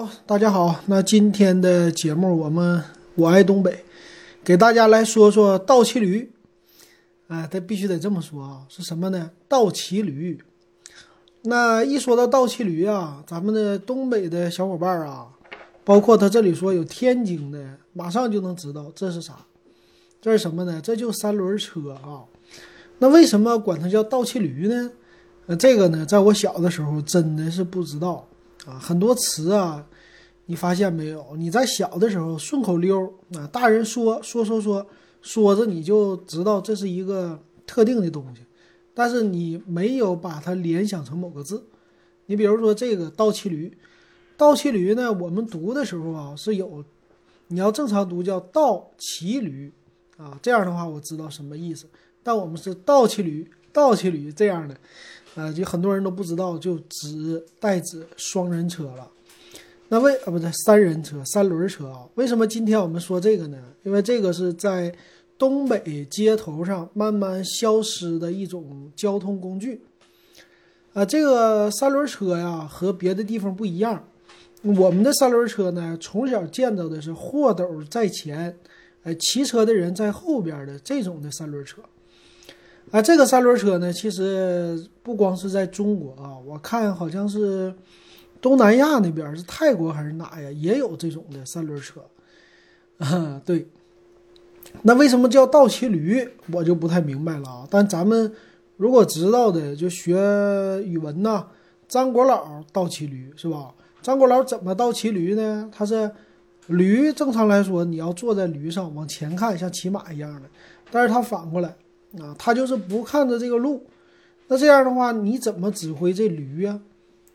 好，大家好。那今天的节目，我们我爱东北，给大家来说说倒骑驴。啊，这必须得这么说啊，是什么呢？倒骑驴。那一说到倒骑驴啊，咱们的东北的小伙伴啊，包括他这里说有天津的，马上就能知道这是啥。这是什么呢？这就三轮车啊。那为什么管它叫倒骑驴呢？呃，这个呢，在我小的时候真的是不知道。啊，很多词啊，你发现没有？你在小的时候顺口溜啊，大人说说说说说着，你就知道这是一个特定的东西，但是你没有把它联想成某个字。你比如说这个倒骑驴，倒骑驴呢，我们读的时候啊是有，你要正常读叫倒骑驴啊，这样的话我知道什么意思。但我们是倒骑驴，倒骑驴这样的。呃，就很多人都不知道，就只代指双人车了。那为啊不对，三人车、三轮车啊？为什么今天我们说这个呢？因为这个是在东北街头上慢慢消失的一种交通工具。啊，这个三轮车呀，和别的地方不一样。我们的三轮车呢，从小见到的是货斗在前，呃，骑车的人在后边的这种的三轮车。啊，这个三轮车呢，其实不光是在中国啊，我看好像是东南亚那边是泰国还是哪呀，也有这种的三轮车。啊，对。那为什么叫倒骑驴，我就不太明白了啊。但咱们如果知道的，就学语文呐，张果老倒骑驴是吧？张果老怎么倒骑驴呢？他是驴，正常来说你要坐在驴上往前看，像骑马一样的，但是他反过来。啊，他就是不看着这个路，那这样的话，你怎么指挥这驴呀？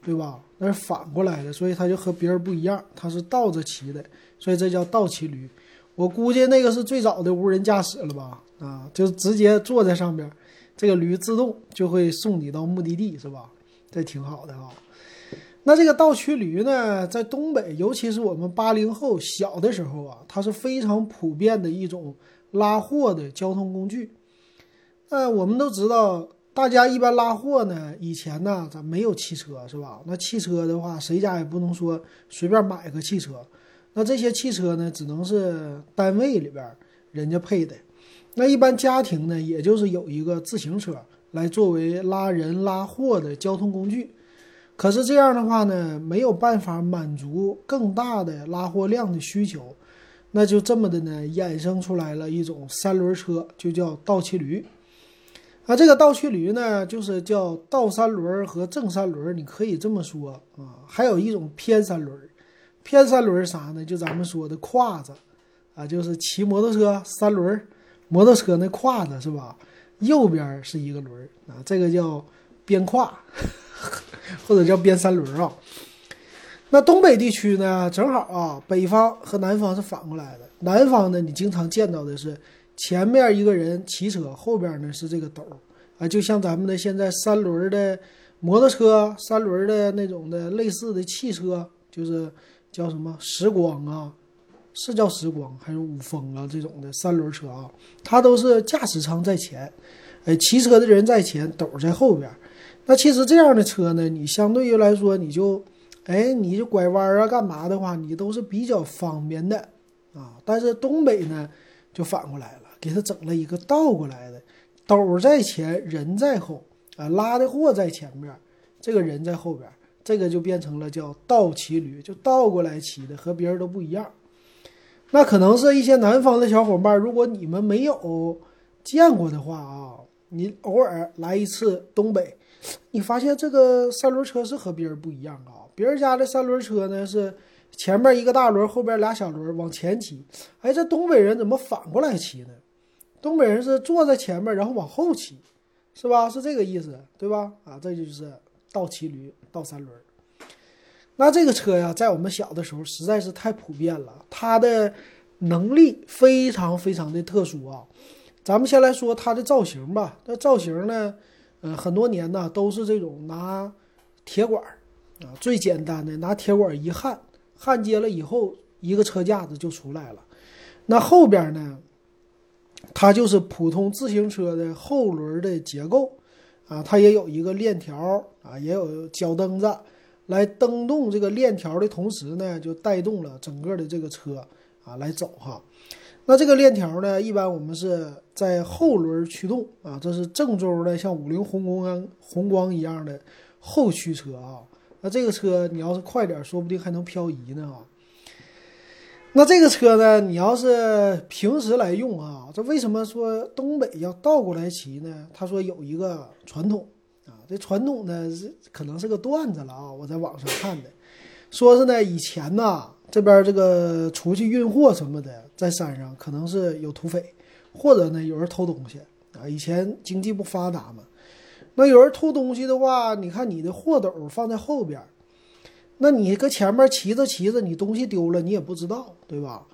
对吧？那是反过来的，所以他就和别人不一样，他是倒着骑的，所以这叫倒骑驴。我估计那个是最早的无人驾驶了吧？啊，就直接坐在上边，这个驴自动就会送你到目的地，是吧？这挺好的啊。那这个倒骑驴呢，在东北，尤其是我们八零后小的时候啊，它是非常普遍的一种拉货的交通工具。那我们都知道，大家一般拉货呢，以前呢，咱没有汽车，是吧？那汽车的话，谁家也不能说随便买个汽车。那这些汽车呢，只能是单位里边人家配的。那一般家庭呢，也就是有一个自行车来作为拉人拉货的交通工具。可是这样的话呢，没有办法满足更大的拉货量的需求，那就这么的呢，衍生出来了一种三轮车，就叫倒骑驴。啊，这个倒骑驴呢，就是叫倒三轮和正三轮，你可以这么说啊。还有一种偏三轮，偏三轮啥呢？就咱们说的胯子，啊，就是骑摩托车三轮，摩托车那胯子是吧？右边是一个轮啊，这个叫边胯，或者叫边三轮啊。那东北地区呢，正好啊，北方和南方是反过来的。南方呢，你经常见到的是。前面一个人骑车，后边呢是这个斗啊，就像咱们的现在三轮的摩托车、三轮的那种的类似的汽车，就是叫什么时光啊，是叫时光还是五峰啊这种的三轮车啊，它都是驾驶舱在前，哎，骑车的人在前，斗在后边。那其实这样的车呢，你相对于来说，你就哎，你就拐弯啊干嘛的话，你都是比较方便的啊。但是东北呢，就反过来了。给他整了一个倒过来的，斗在前，人在后啊，拉的货在前面，这个人在后边，这个就变成了叫倒骑驴，就倒过来骑的，和别人都不一样。那可能是一些南方的小伙伴，如果你们没有见过的话啊，你偶尔来一次东北，你发现这个三轮车是和别人不一样啊，别人家的三轮车呢是。前面一个大轮，后边俩小轮往前骑。哎，这东北人怎么反过来骑呢？东北人是坐在前面，然后往后骑，是吧？是这个意思，对吧？啊，这就是倒骑驴、倒三轮。那这个车呀，在我们小的时候实在是太普遍了，它的能力非常非常的特殊啊。咱们先来说它的造型吧。那造型呢，呃，很多年呢都是这种拿铁管啊，最简单的拿铁管一焊。焊接了以后，一个车架子就出来了。那后边呢，它就是普通自行车的后轮的结构啊，它也有一个链条啊，也有脚蹬子来蹬动这个链条的同时呢，就带动了整个的这个车啊来走哈。那这个链条呢，一般我们是在后轮驱动啊，这是郑州的像五菱宏光、宏光一样的后驱车啊。那这个车你要是快点，说不定还能漂移呢啊。那这个车呢，你要是平时来用啊，这为什么说东北要倒过来骑呢？他说有一个传统啊，这传统呢是可能是个段子了啊，我在网上看的，说是呢以前呢这边这个出去运货什么的，在山上可能是有土匪，或者呢有人偷东西啊。以前经济不发达嘛，那有人偷东西的话，你看你的货斗放在后边。那你搁前面骑着骑着，你东西丢了，你也不知道，对吧？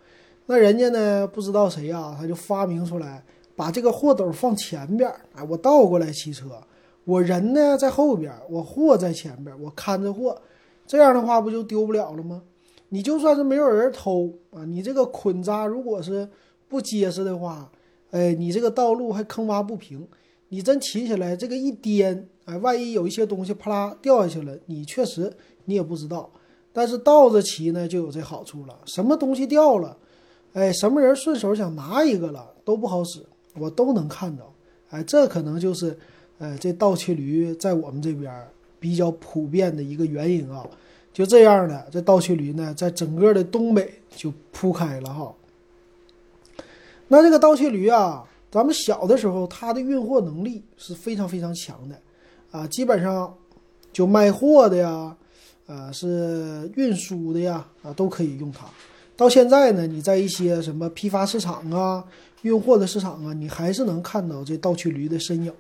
那人家呢，不知道谁呀，他就发明出来，把这个货斗放前边，哎，我倒过来骑车，我人呢在后边，我货在前边，我看着货，这样的话不就丢不了了吗？你就算是没有人偷啊，你这个捆扎如果是不结实的话，哎，你这个道路还坑洼不平，你真骑起来这个一颠，哎，万一有一些东西啪啦掉下去了，你确实。你也不知道，但是倒着骑呢就有这好处了。什么东西掉了，哎，什么人顺手想拿一个了都不好使，我都能看到。哎，这可能就是，呃，这倒骑驴在我们这边比较普遍的一个原因啊。就这样的，这倒骑驴呢，在整个的东北就铺开了哈。那这个倒骑驴啊，咱们小的时候它的运货能力是非常非常强的，啊，基本上就卖货的呀。呃，是运输的呀，啊，都可以用它。到现在呢，你在一些什么批发市场啊、运货的市场啊，你还是能看到这倒驱驴的身影。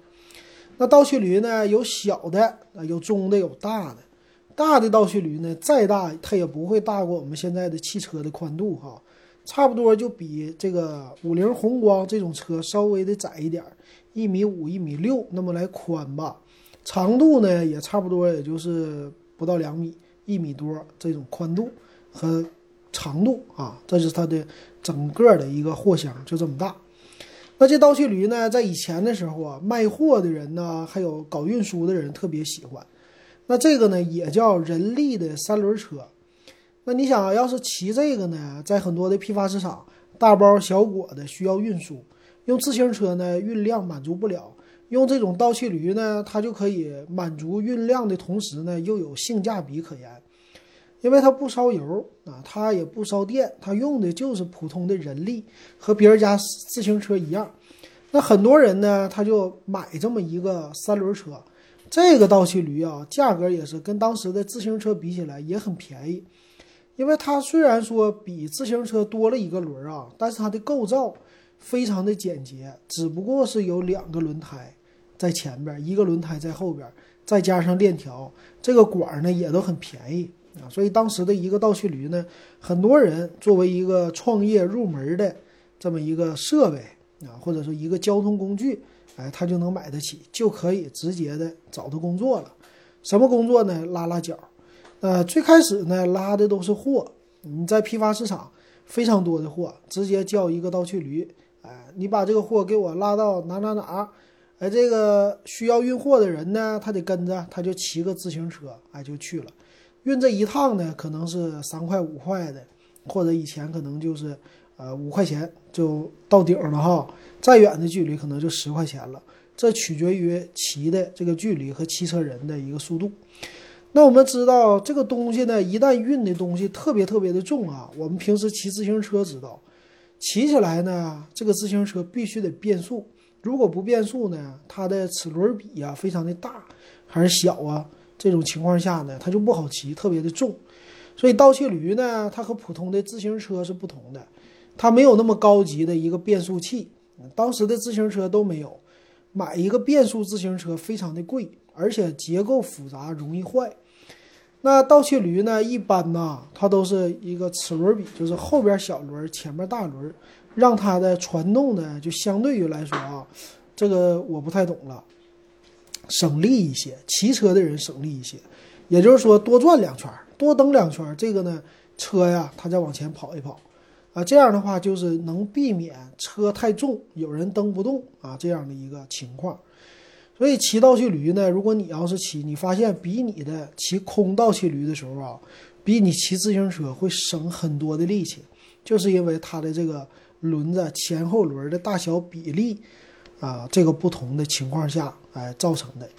那倒驱驴呢，有小的啊，有中的，有大的。大的倒驱驴呢，再大它也不会大过我们现在的汽车的宽度哈，差不多就比这个五菱宏光这种车稍微的窄一点，一米五、一米六那么来宽吧。长度呢，也差不多，也就是。不到两米，一米多这种宽度和长度啊，这是它的整个的一个货箱就这么大。那这倒骑驴呢，在以前的时候啊，卖货的人呢，还有搞运输的人特别喜欢。那这个呢，也叫人力的三轮车。那你想要是骑这个呢，在很多的批发市场，大包小裹的需要运输，用自行车呢运量满足不了。用这种倒骑驴呢，它就可以满足运量的同时呢，又有性价比可言，因为它不烧油啊，它也不烧电，它用的就是普通的人力，和别人家自行车一样。那很多人呢，他就买这么一个三轮车，这个倒骑驴啊，价格也是跟当时的自行车比起来也很便宜，因为它虽然说比自行车多了一个轮啊，但是它的构造非常的简洁，只不过是有两个轮胎。在前边一个轮胎在后边，再加上链条，这个管呢也都很便宜啊。所以当时的一个倒骑驴呢，很多人作为一个创业入门的这么一个设备啊，或者说一个交通工具，哎，他就能买得起，就可以直接的找到工作了。什么工作呢？拉拉脚。呃，最开始呢拉的都是货，你在批发市场非常多的货，直接叫一个倒骑驴，哎，你把这个货给我拉到哪哪哪。哎，这个需要运货的人呢，他得跟着，他就骑个自行车，哎，就去了。运这一趟呢，可能是三块五块的，或者以前可能就是，呃，五块钱就到顶了哈。再远的距离可能就十块钱了，这取决于骑的这个距离和骑车人的一个速度。那我们知道这个东西呢，一旦运的东西特别特别的重啊，我们平时骑自行车知道，骑起来呢，这个自行车必须得变速。如果不变速呢，它的齿轮比呀非常的大还是小啊？这种情况下呢，它就不好骑，特别的重。所以倒骑驴呢，它和普通的自行车是不同的，它没有那么高级的一个变速器，当时的自行车都没有。买一个变速自行车非常的贵，而且结构复杂，容易坏。那倒骑驴呢，一般呢，它都是一个齿轮比，就是后边小轮，前面大轮。让它的传动呢，就相对于来说啊，这个我不太懂了，省力一些，骑车的人省力一些，也就是说多转两圈，多蹬两圈，这个呢车呀，它再往前跑一跑，啊，这样的话就是能避免车太重，有人蹬不动啊这样的一个情况。所以骑倒骑驴呢，如果你要是骑，你发现比你的骑空倒骑驴的时候啊，比你骑自行车会省很多的力气，就是因为它的这个轮子前后轮的大小比例啊，这个不同的情况下，哎造成的。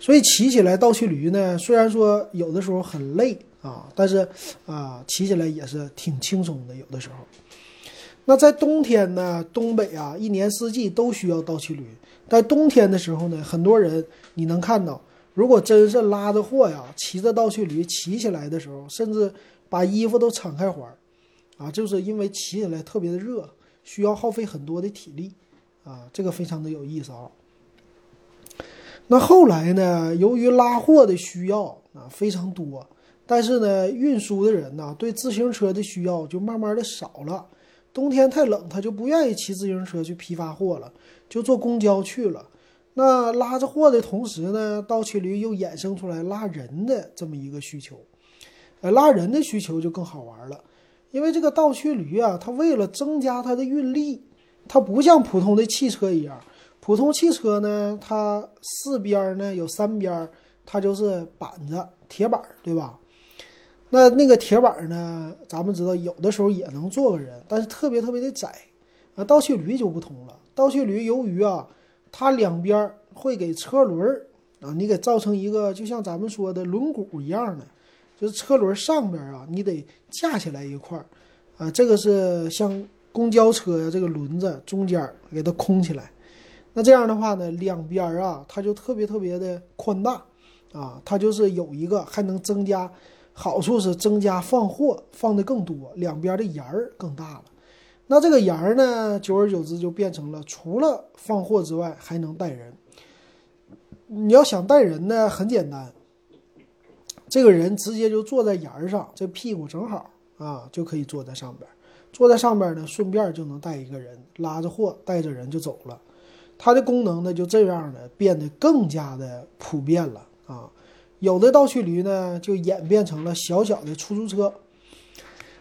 所以骑起来倒骑驴呢，虽然说有的时候很累啊，但是啊，骑起来也是挺轻松的，有的时候。那在冬天呢，东北啊，一年四季都需要倒骑驴。在冬天的时候呢，很多人你能看到，如果真是拉着货呀，骑着倒骑驴骑起来的时候，甚至把衣服都敞开怀儿，啊，就是因为骑起来特别的热，需要耗费很多的体力，啊，这个非常的有意思啊。那后来呢，由于拉货的需要啊非常多，但是呢，运输的人呢对自行车的需要就慢慢的少了。冬天太冷，他就不愿意骑自行车去批发货了，就坐公交去了。那拉着货的同时呢，倒骑驴又衍生出来拉人的这么一个需求。呃，拉人的需求就更好玩了，因为这个倒骑驴啊，它为了增加它的运力，它不像普通的汽车一样，普通汽车呢，它四边呢有三边，它就是板子铁板，对吧？那那个铁板呢？咱们知道，有的时候也能坐个人，但是特别特别的窄。啊，倒骑驴就不同了。倒骑驴由于啊，它两边会给车轮儿啊，你给造成一个就像咱们说的轮毂一样的，就是车轮上边啊，你得架起来一块儿啊。这个是像公交车呀，这个轮子中间给它空起来。那这样的话呢，两边啊，它就特别特别的宽大啊，它就是有一个还能增加。好处是增加放货放的更多，两边的沿儿更大了。那这个沿儿呢，久而久之就变成了除了放货之外还能带人。你要想带人呢，很简单，这个人直接就坐在沿儿上，这屁股正好啊，就可以坐在上边。坐在上边呢，顺便就能带一个人，拉着货带着人就走了。它的功能呢，就这样的变得更加的普遍了啊。有的倒骑驴呢，就演变成了小小的出租车。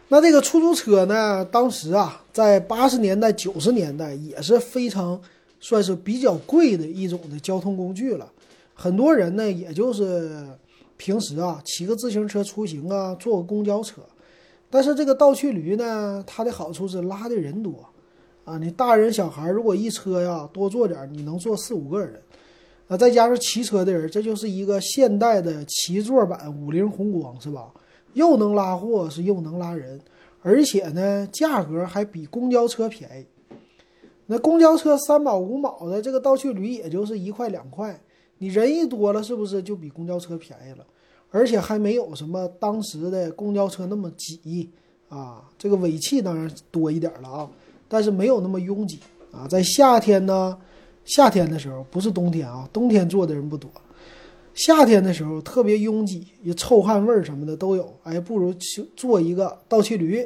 那这个出租车呢，当时啊，在八十年代、九十年代也是非常算是比较贵的一种的交通工具了。很多人呢，也就是平时啊骑个自行车出行啊，坐个公交车。但是这个倒骑驴呢，它的好处是拉的人多啊，你大人小孩如果一车呀多坐点，你能坐四五个人。啊，再加上骑车的人，这就是一个现代的七座版五菱宏光，是吧？又能拉货，是又能拉人，而且呢，价格还比公交车便宜。那公交车三毛五毛的，这个倒骑驴也就是一块两块。你人一多了，是不是就比公交车便宜了？而且还没有什么当时的公交车那么挤啊。这个尾气当然多一点了啊，但是没有那么拥挤啊。在夏天呢。夏天的时候不是冬天啊，冬天坐的人不多。夏天的时候特别拥挤，也臭汗味儿什么的都有。哎，不如去坐一个倒骑驴。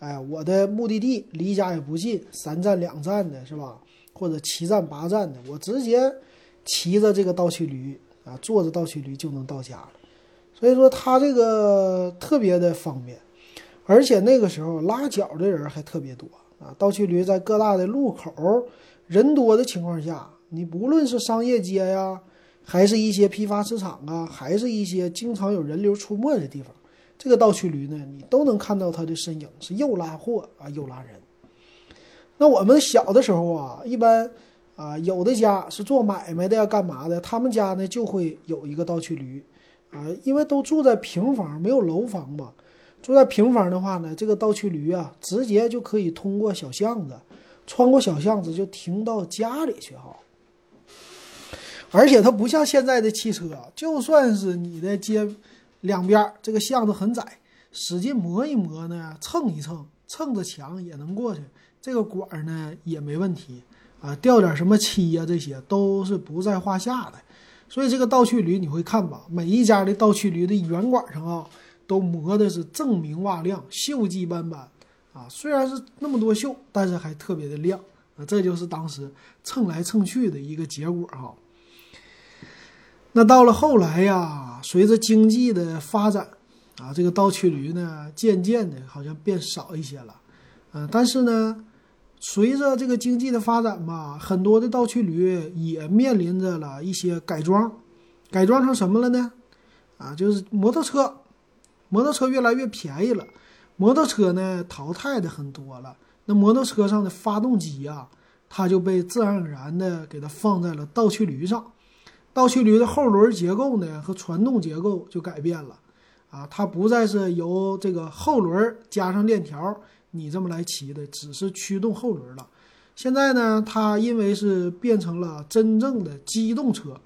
哎，我的目的地离家也不近，三站两站的是吧？或者七站八站的，我直接骑着这个倒骑驴啊，坐着倒骑驴就能到家了。所以说它这个特别的方便，而且那个时候拉脚的人还特别多啊。倒骑驴在各大的路口。人多的情况下，你不论是商业街呀，还是一些批发市场啊，还是一些经常有人流出没的地方，这个倒骑驴呢，你都能看到它的身影，是又拉货啊，又拉人。那我们小的时候啊，一般啊，有的家是做买卖的呀，干嘛的，他们家呢就会有一个倒骑驴啊，因为都住在平房，没有楼房嘛。住在平房的话呢，这个倒骑驴啊，直接就可以通过小巷子。穿过小巷子就停到家里去哈，而且它不像现在的汽车，就算是你的街两边这个巷子很窄，使劲磨一磨呢，蹭一蹭，蹭着墙也能过去，这个管呢也没问题啊，掉点什么漆呀，这些都是不在话下的。所以这个倒去驴你会看吧，每一家的倒去驴的圆管上啊，都磨的是锃明瓦亮，锈迹斑斑。啊，虽然是那么多锈，但是还特别的亮啊，这就是当时蹭来蹭去的一个结果哈。那到了后来呀，随着经济的发展啊，这个倒骑驴呢，渐渐的好像变少一些了，嗯，但是呢，随着这个经济的发展吧，很多的倒驱驴也面临着了一些改装，改装成什么了呢？啊，就是摩托车，摩托车越来越便宜了，摩托车呢淘汰的很多了。那摩托车上的发动机啊，它就被自然而然的给它放在了倒驱驴上，倒驱驴的后轮结构呢和传动结构就改变了，啊，它不再是由这个后轮加上链条。你这么来骑的，只是驱动后轮了。现在呢，它因为是变成了真正的机动车，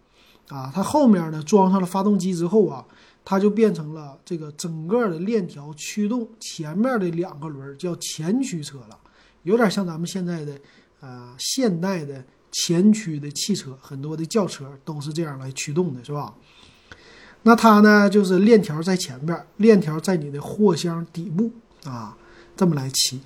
啊，它后面呢装上了发动机之后啊，它就变成了这个整个的链条驱动前面的两个轮，叫前驱车了。有点像咱们现在的呃现代的前驱的汽车，很多的轿车都是这样来驱动的，是吧？那它呢，就是链条在前面，链条在你的货箱底部啊。这么来骑，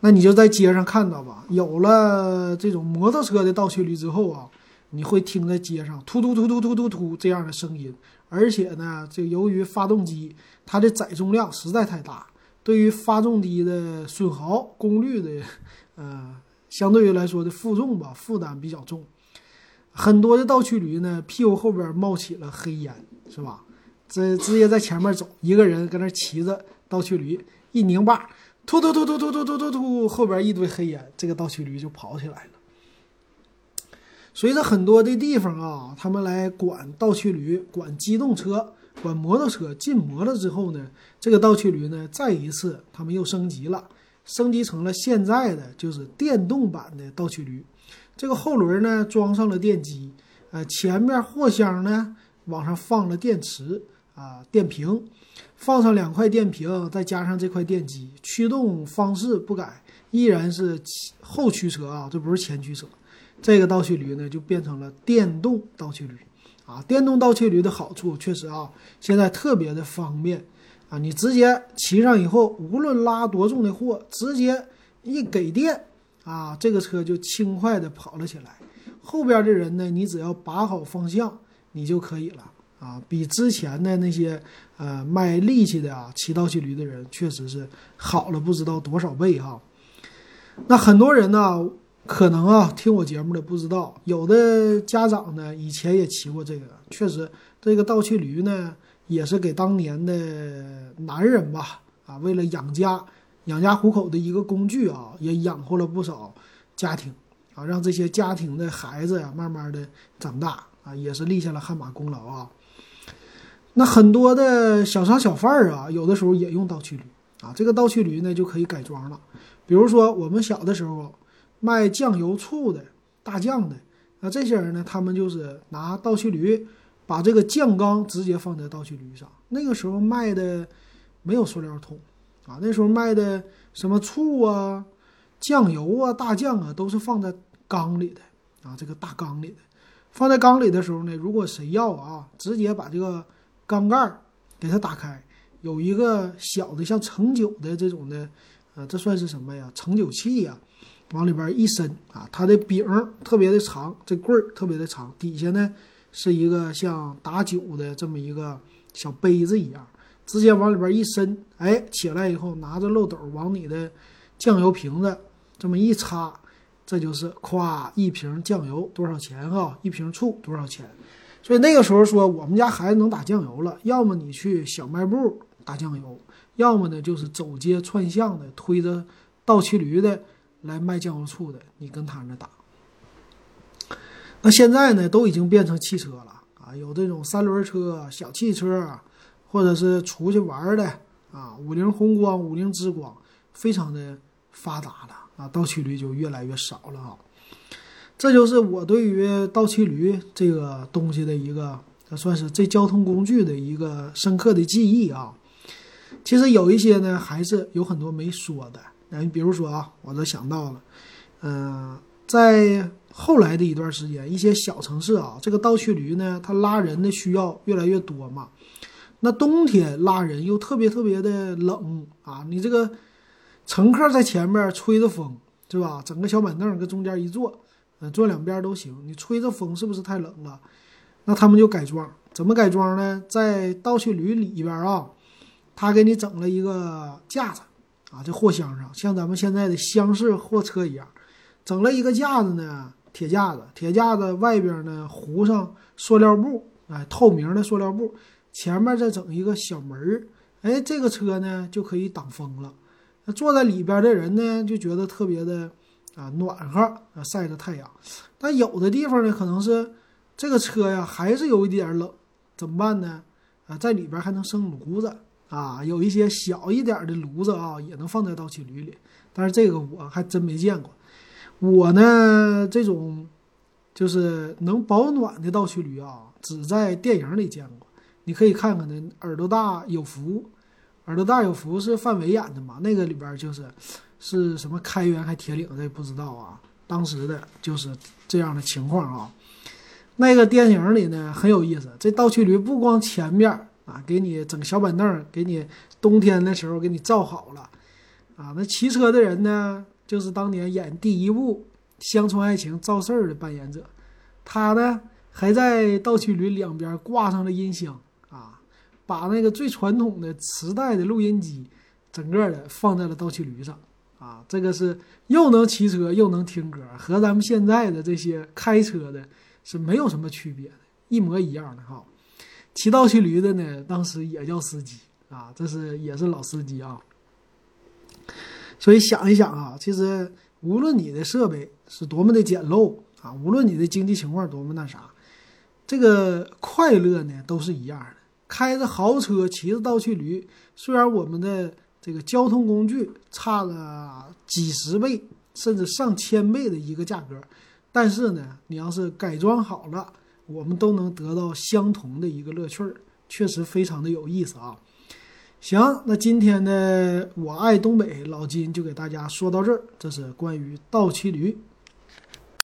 那你就在街上看到吧。有了这种摩托车的倒驱驴之后啊，你会听在街上突突突突突突突这样的声音。而且呢，这由于发动机它的载重量实在太大，对于发动机的损耗、功率的，呃，相对于来说的负重吧，负担比较重。很多的倒驱驴呢，屁股后边冒起了黑烟，是吧？这直接在前面走，一个人搁那骑着倒驱驴，一拧把。突突突突突突突突突，后边一堆黑烟，这个倒驱驴就跑起来了。随着很多的地方啊，他们来管倒驱驴、管机动车、管摩托车禁摩了之后呢，这个倒驱驴呢，再一次他们又升级了，升级成了现在的就是电动版的倒驱驴。这个后轮呢装上了电机，呃，前面货箱呢往上放了电池啊，电瓶。放上两块电瓶，再加上这块电机，驱动方式不改，依然是后驱车啊，这不是前驱车。这个倒驱驴呢，就变成了电动倒驱驴啊。电动倒驱驴的好处确实啊，现在特别的方便啊。你直接骑上以后，无论拉多重的货，直接一给电啊，这个车就轻快的跑了起来。后边的人呢，你只要把好方向，你就可以了。啊，比之前的那些呃卖力气的啊骑倒骑驴的人，确实是好了不知道多少倍哈。那很多人呢，可能啊听我节目的不知道，有的家长呢以前也骑过这个，确实这个倒骑驴呢也是给当年的男人吧啊为了养家养家糊口的一个工具啊，也养活了不少家庭啊，让这些家庭的孩子呀慢慢的长大啊，也是立下了汗马功劳啊。那很多的小商小贩儿啊，有的时候也用倒骑驴啊。这个倒骑驴呢，就可以改装了。比如说我们小的时候卖酱油、醋的大酱的，那这些人呢，他们就是拿倒驱驴把这个酱缸直接放在倒驱驴上。那个时候卖的没有塑料桶啊，那时候卖的什么醋啊、酱油啊、大酱啊，都是放在缸里的啊，这个大缸里的。放在缸里的时候呢，如果谁要啊，直接把这个。缸盖儿给它打开，有一个小的像盛酒的这种的，呃，这算是什么呀？盛酒器呀，往里边一伸啊，它的柄特别的长，这棍儿特别的长，底下呢是一个像打酒的这么一个小杯子一样，直接往里边一伸，哎，起来以后拿着漏斗往你的酱油瓶子这么一插，这就是咵一瓶酱油多少钱哈？一瓶醋多少钱？所以那个时候说，我们家孩子能打酱油了，要么你去小卖部打酱油，要么呢就是走街串巷的推着倒骑驴的来卖酱油醋的，你跟他那打。那现在呢，都已经变成汽车了啊，有这种三轮车、小汽车，或者是出去玩的啊，五菱宏光、五菱之光，非常的发达了啊，倒骑驴就越来越少了啊。这就是我对于倒骑驴这个东西的一个，算是这交通工具的一个深刻的记忆啊。其实有一些呢，还是有很多没说的。你，比如说啊，我都想到了，嗯，在后来的一段时间，一些小城市啊，这个倒骑驴呢，它拉人的需要越来越多嘛。那冬天拉人又特别特别的冷啊，你这个乘客在前面吹着风，是吧？整个小板凳搁中间一坐。坐两边都行，你吹着风是不是太冷了？那他们就改装，怎么改装呢？在倒驱驴里边啊，他给你整了一个架子啊，这货箱上像咱们现在的厢式货车一样，整了一个架子呢，铁架子，铁架子外边呢糊上塑料布，哎，透明的塑料布，前面再整一个小门儿，哎，这个车呢就可以挡风了。那坐在里边的人呢就觉得特别的啊暖和啊，晒着太阳。但有的地方呢可能是这个车呀还是有一点冷，怎么办呢？啊，在里边还能生炉子啊，有一些小一点的炉子啊也能放在倒骑驴里。但是这个我还真没见过。我呢，这种就是能保暖的倒骑驴啊，只在电影里见过。你可以看看那《耳朵大有福》，《耳朵大有福》是范伟演的嘛？那个里边就是是什么开元还铁岭，这不知道啊。当时的就是这样的情况啊。那个电影里呢很有意思，这倒骑驴不光前面啊给你整小板凳，给你冬天的时候给你造好了啊。那骑车的人呢？就是当年演第一部《乡村爱情》赵四儿的扮演者，他呢还在倒骑驴两边挂上了音箱啊，把那个最传统的磁带的录音机，整个的放在了倒骑驴上啊，这个是又能骑车又能听歌，和咱们现在的这些开车的是没有什么区别的，一模一样的哈。骑倒骑驴的呢，当时也叫司机啊，这是也是老司机啊。所以想一想啊，其实无论你的设备是多么的简陋啊，无论你的经济情况多么那啥，这个快乐呢都是一样的。开着豪车，骑着倒骑驴，虽然我们的这个交通工具差了几十倍甚至上千倍的一个价格，但是呢，你要是改装好了，我们都能得到相同的一个乐趣儿，确实非常的有意思啊。行，那今天呢我爱东北老金就给大家说到这儿，这是关于倒骑驴。